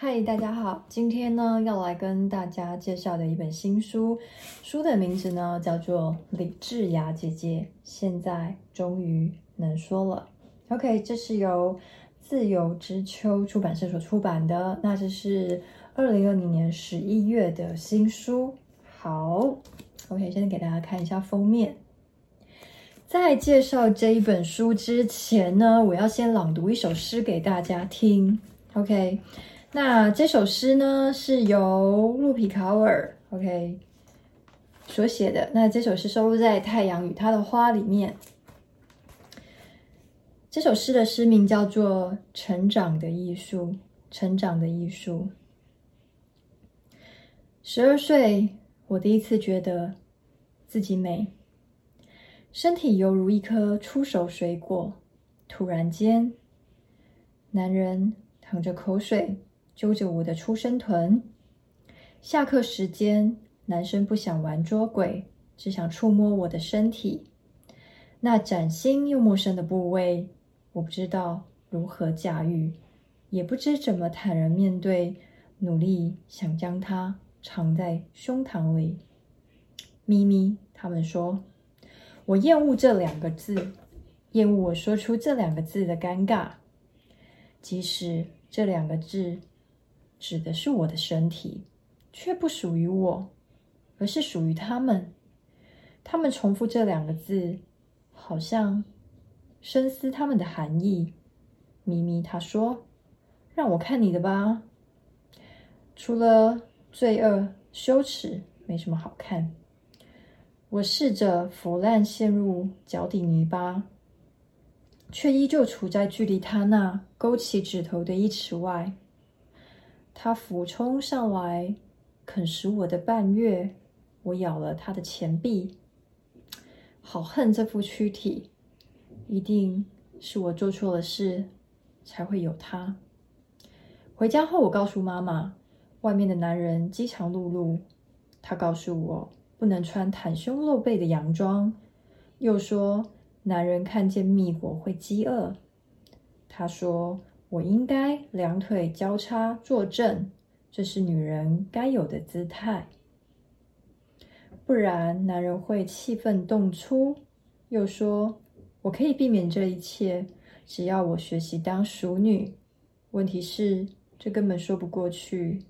嗨，大家好，今天呢要来跟大家介绍的一本新书，书的名字呢叫做《李智雅姐姐现在终于能说了》。OK，这是由自由之秋出版社所出版的，那这是二零二零年十一月的新书。好，OK，现在给大家看一下封面。在介绍这一本书之前呢，我要先朗读一首诗给大家听。OK，那这首诗呢是由路皮卡尔 OK 所写的。那这首诗收录在《太阳与它的花》里面。这首诗的诗名叫做《成长的艺术》。成长的艺术。十二岁，我第一次觉得自己美。身体犹如一颗出熟水果。突然间，男人淌着口水，揪着我的出生臀。下课时间，男生不想玩捉鬼，只想触摸我的身体。那崭新又陌生的部位，我不知道如何驾驭，也不知怎么坦然面对，努力想将它藏在胸膛里。咪咪，他们说。我厌恶这两个字，厌恶我说出这两个字的尴尬。即使这两个字指的是我的身体，却不属于我，而是属于他们。他们重复这两个字，好像深思他们的含义。咪咪他说：“让我看你的吧。”除了罪恶、羞耻，没什么好看。我试着腐烂陷入脚底泥巴，却依旧处在距离他那勾起指头的一尺外。他俯冲上来，啃食我的半月。我咬了他的前臂，好恨这副躯体，一定是我做错了事，才会有他。回家后，我告诉妈妈，外面的男人饥肠辘辘。他告诉我。不能穿袒胸露背的洋装，又说男人看见蜜果会饥饿。他说我应该两腿交叉坐正，这是女人该有的姿态。不然男人会气愤动粗。又说我可以避免这一切，只要我学习当淑女。问题是这根本说不过去。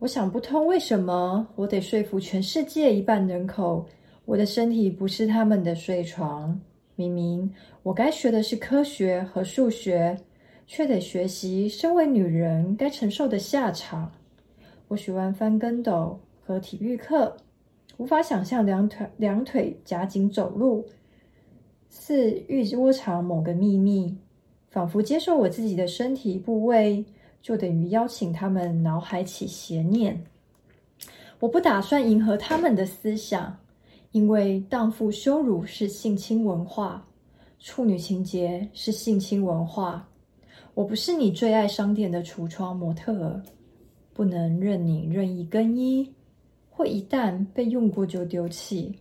我想不通，为什么我得说服全世界一半人口，我的身体不是他们的睡床？明明我该学的是科学和数学，却得学习身为女人该承受的下场。我喜欢翻跟斗和体育课，无法想象两腿两腿夹紧走路，似欲窝藏某个秘密，仿佛接受我自己的身体部位。就等于邀请他们脑海起邪念。我不打算迎合他们的思想，因为荡妇羞辱是性侵文化，处女情结是性侵文化。我不是你最爱商店的橱窗模特儿，不能任你任意更衣，或一旦被用过就丢弃。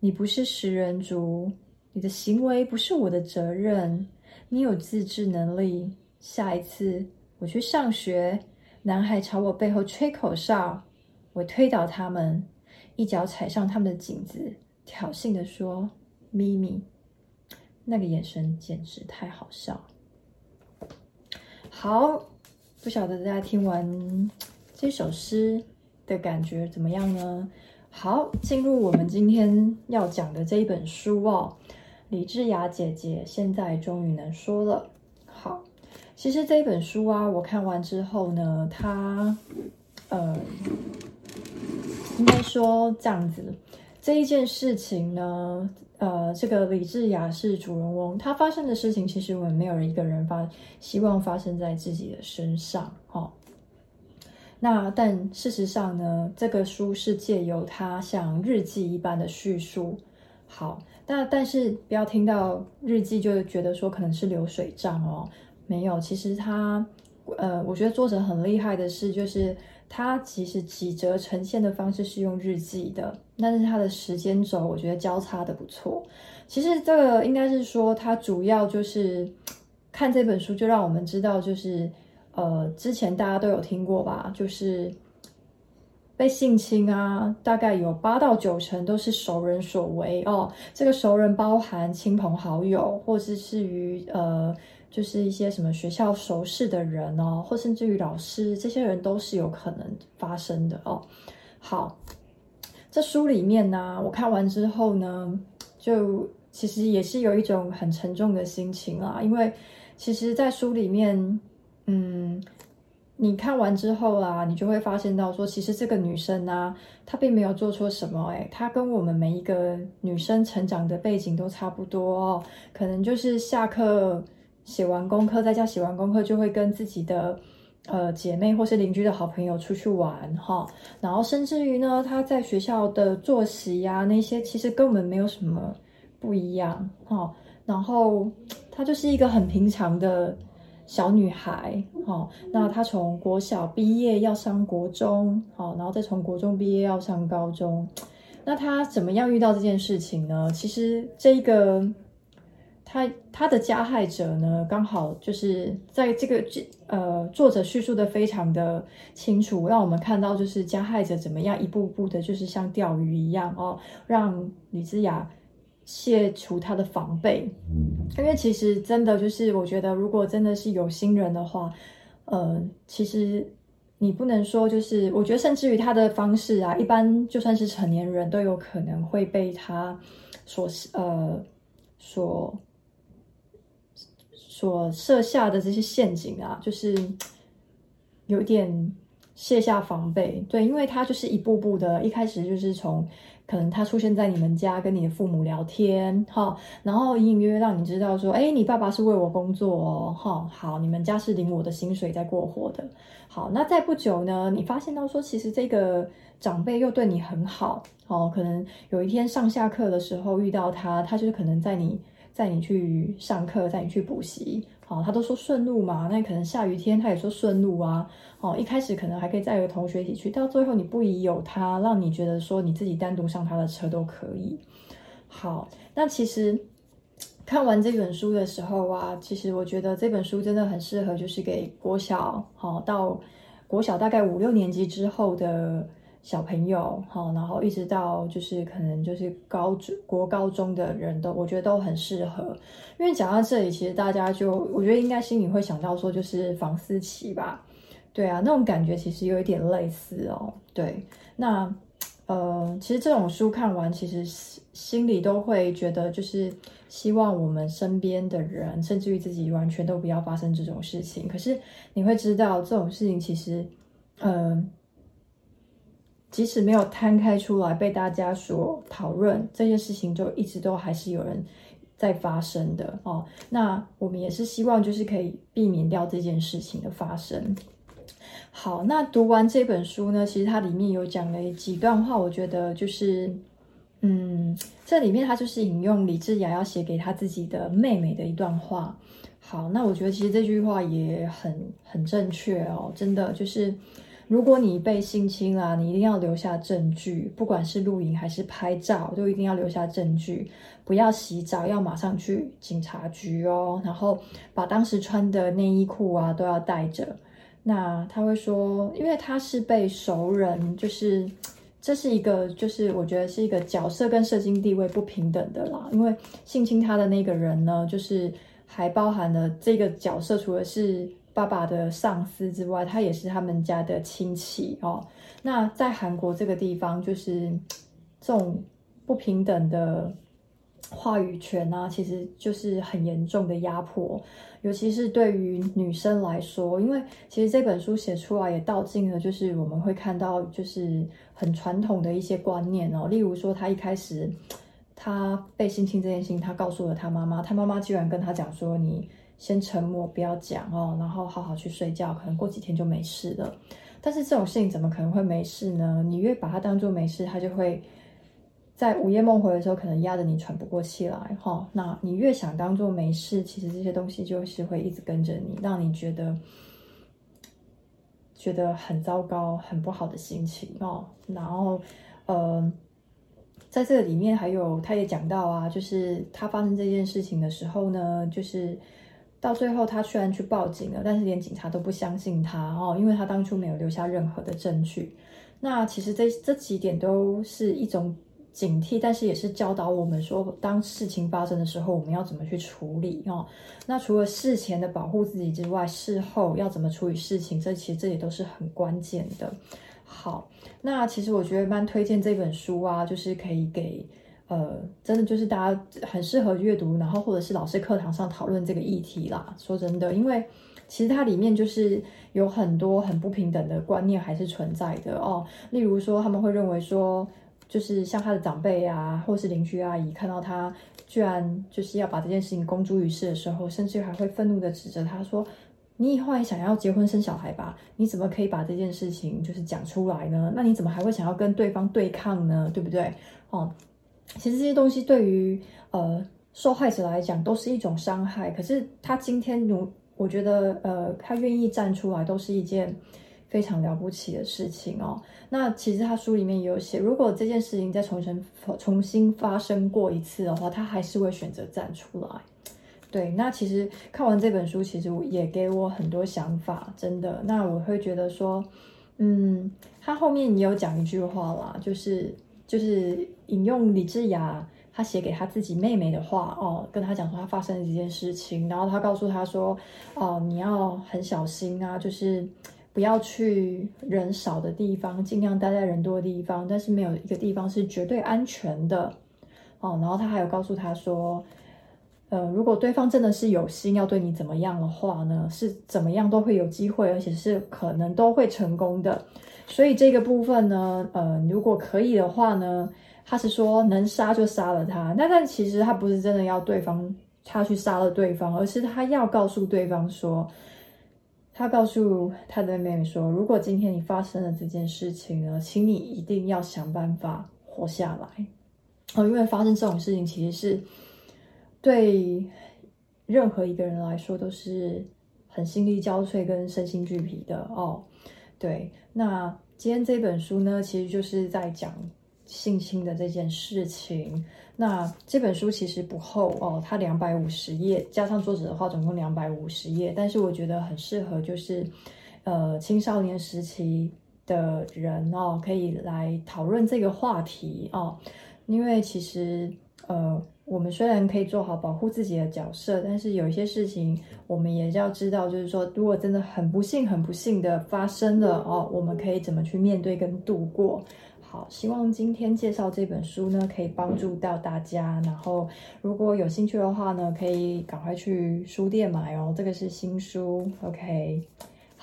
你不是食人族，你的行为不是我的责任。你有自制能力，下一次。我去上学，男孩朝我背后吹口哨，我推倒他们，一脚踩上他们的颈子，挑衅地说：“咪咪。”那个眼神简直太好笑。好，不晓得大家听完这首诗的感觉怎么样呢？好，进入我们今天要讲的这一本书哦，李智雅姐姐现在终于能说了。好。其实这一本书啊，我看完之后呢，它，呃，应该说这样子，这一件事情呢，呃，这个李智雅是主人翁，他发生的事情，其实我们没有人一个人发希望发生在自己的身上，哈、哦。那但事实上呢，这个书是借由他像日记一般的叙述，好，那但是不要听到日记就觉得说可能是流水账哦。没有，其实他，呃，我觉得作者很厉害的是，就是他其实几折呈现的方式是用日记的，但是他的时间轴我觉得交叉的不错。其实这个应该是说，他主要就是看这本书就让我们知道，就是呃，之前大家都有听过吧，就是被性侵啊，大概有八到九成都是熟人所为哦。这个熟人包含亲朋好友，或者是于呃，就是一些什么学校熟识的人哦，或甚至于老师，这些人都是有可能发生的哦。好，这书里面呢，我看完之后呢，就其实也是有一种很沉重的心情啊，因为其实，在书里面，嗯，你看完之后啊，你就会发现到说，其实这个女生呢，她并没有做错什么，哎，她跟我们每一个女生成长的背景都差不多哦，可能就是下课写完功课，在家写完功课就会跟自己的。呃，姐妹或是邻居的好朋友出去玩哈，然后甚至于呢，她在学校的作息呀，那些其实根本没有什么不一样哈。然后她就是一个很平常的小女孩哈。那她从国小毕业要上国中，好，然后再从国中毕业要上高中。那她怎么样遇到这件事情呢？其实这个。他他的加害者呢，刚好就是在这个这呃，作者叙述的非常的清楚，让我们看到就是加害者怎么样一步步的，就是像钓鱼一样哦，让李子雅卸除他的防备。因为其实真的就是，我觉得如果真的是有心人的话，呃，其实你不能说就是，我觉得甚至于他的方式啊，一般就算是成年人都有可能会被他所呃所。所设下的这些陷阱啊，就是有点卸下防备，对，因为他就是一步步的，一开始就是从可能他出现在你们家跟你的父母聊天，哈，然后隐隐约约让你知道说，哎，你爸爸是为我工作哦，哈，好，你们家是领我的薪水在过活的，好，那再不久呢，你发现到说，其实这个长辈又对你很好，哦，可能有一天上下课的时候遇到他，他就是可能在你。载你去上课，载你去补习，好，他都说顺路嘛，那可能下雨天他也说顺路啊，哦，一开始可能还可以载个同学一起去，到最后你不疑有他，让你觉得说你自己单独上他的车都可以。好，那其实看完这本书的时候啊，其实我觉得这本书真的很适合，就是给国小，好，到国小大概五六年级之后的。小朋友，好，然后一直到就是可能就是高中、国高中的人都，我觉得都很适合。因为讲到这里，其实大家就我觉得应该心里会想到说，就是房思琪吧，对啊，那种感觉其实有一点类似哦。对，那呃，其实这种书看完，其实心里都会觉得，就是希望我们身边的人，甚至于自己，完全都不要发生这种事情。可是你会知道，这种事情其实，嗯、呃。即使没有摊开出来被大家所讨论，这些事情就一直都还是有人在发生的哦。那我们也是希望就是可以避免掉这件事情的发生。好，那读完这本书呢，其实它里面有讲了几段话，我觉得就是，嗯，这里面它就是引用李智雅要写给她自己的妹妹的一段话。好，那我觉得其实这句话也很很正确哦，真的就是。如果你被性侵了，你一定要留下证据，不管是录影还是拍照，都一定要留下证据。不要洗澡，要马上去警察局哦。然后把当时穿的内衣裤啊都要带着。那他会说，因为他是被熟人，就是这是一个，就是我觉得是一个角色跟社经地位不平等的啦。因为性侵他的那个人呢，就是还包含了这个角色，除了是。爸爸的上司之外，他也是他们家的亲戚哦。那在韩国这个地方，就是这种不平等的话语权啊，其实就是很严重的压迫，尤其是对于女生来说。因为其实这本书写出来也道尽了，就是我们会看到就是很传统的一些观念哦。例如说，他一开始他被性侵这件事情，他告诉了他妈妈，他妈妈居然跟他讲说：“你。”先沉默，不要讲哦，然后好好去睡觉，可能过几天就没事了。但是这种事情怎么可能会没事呢？你越把它当做没事，它就会在午夜梦回的时候，可能压得你喘不过气来哈、哦。那你越想当做没事，其实这些东西就是会一直跟着你，让你觉得觉得很糟糕、很不好的心情哦。然后，呃，在这个里面还有，他也讲到啊，就是他发生这件事情的时候呢，就是。到最后他虽然去报警了，但是连警察都不相信他哦，因为他当初没有留下任何的证据。那其实这这几点都是一种警惕，但是也是教导我们说，当事情发生的时候，我们要怎么去处理哦。那除了事前的保护自己之外，事后要怎么处理事情，这其实这也都是很关键的。好，那其实我觉得蛮推荐这本书啊，就是可以给呃，真的就是大家很适合阅读，然后或者是老师课堂上讨论这个议题啦。说真的，因为其实它里面就是有很多很不平等的观念还是存在的哦。例如说，他们会认为说，就是像他的长辈啊，或是邻居阿姨看到他居然就是要把这件事情公诸于世的时候，甚至还会愤怒的指责他说。你以后还想要结婚生小孩吧？你怎么可以把这件事情就是讲出来呢？那你怎么还会想要跟对方对抗呢？对不对？哦，其实这些东西对于呃受害者来讲都是一种伤害。可是他今天如我觉得呃他愿意站出来，都是一件非常了不起的事情哦。那其实他书里面也有写，如果这件事情再重新重新发生过一次的话，他还是会选择站出来。对，那其实看完这本书，其实也给我很多想法，真的。那我会觉得说，嗯，他后面也有讲一句话啦，就是就是引用李智雅他写给他自己妹妹的话哦，跟他讲说他发生了这件事情，然后他告诉他说，哦，你要很小心啊，就是不要去人少的地方，尽量待在人多的地方，但是没有一个地方是绝对安全的哦。然后他还有告诉他说。呃，如果对方真的是有心要对你怎么样的话呢，是怎么样都会有机会，而且是可能都会成功的。所以这个部分呢，呃，如果可以的话呢，他是说能杀就杀了他。那但其实他不是真的要对方他去杀了对方，而是他要告诉对方说，他告诉他的妹妹说，如果今天你发生了这件事情呢，请你一定要想办法活下来。哦，因为发生这种事情其实是。对任何一个人来说都是很心力交瘁跟身心俱疲的哦。对，那今天这本书呢，其实就是在讲性侵的这件事情。那这本书其实不厚哦，它两百五十页，加上作者的话，总共两百五十页。但是我觉得很适合，就是呃青少年时期的人哦，可以来讨论这个话题哦，因为其实呃。我们虽然可以做好保护自己的角色，但是有一些事情我们也要知道，就是说，如果真的很不幸、很不幸的发生了哦，我们可以怎么去面对跟度过？好，希望今天介绍这本书呢，可以帮助到大家。然后，如果有兴趣的话呢，可以赶快去书店买哦，这个是新书。OK。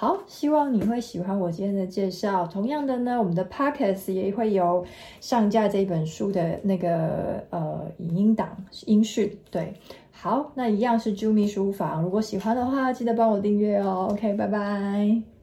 好，希望你会喜欢我今天的介绍。同样的呢，我们的 Podcast 也会有上架这本书的那个呃影音档音讯。对，好，那一样是 Jumi 书房。如果喜欢的话，记得帮我订阅哦。OK，拜拜。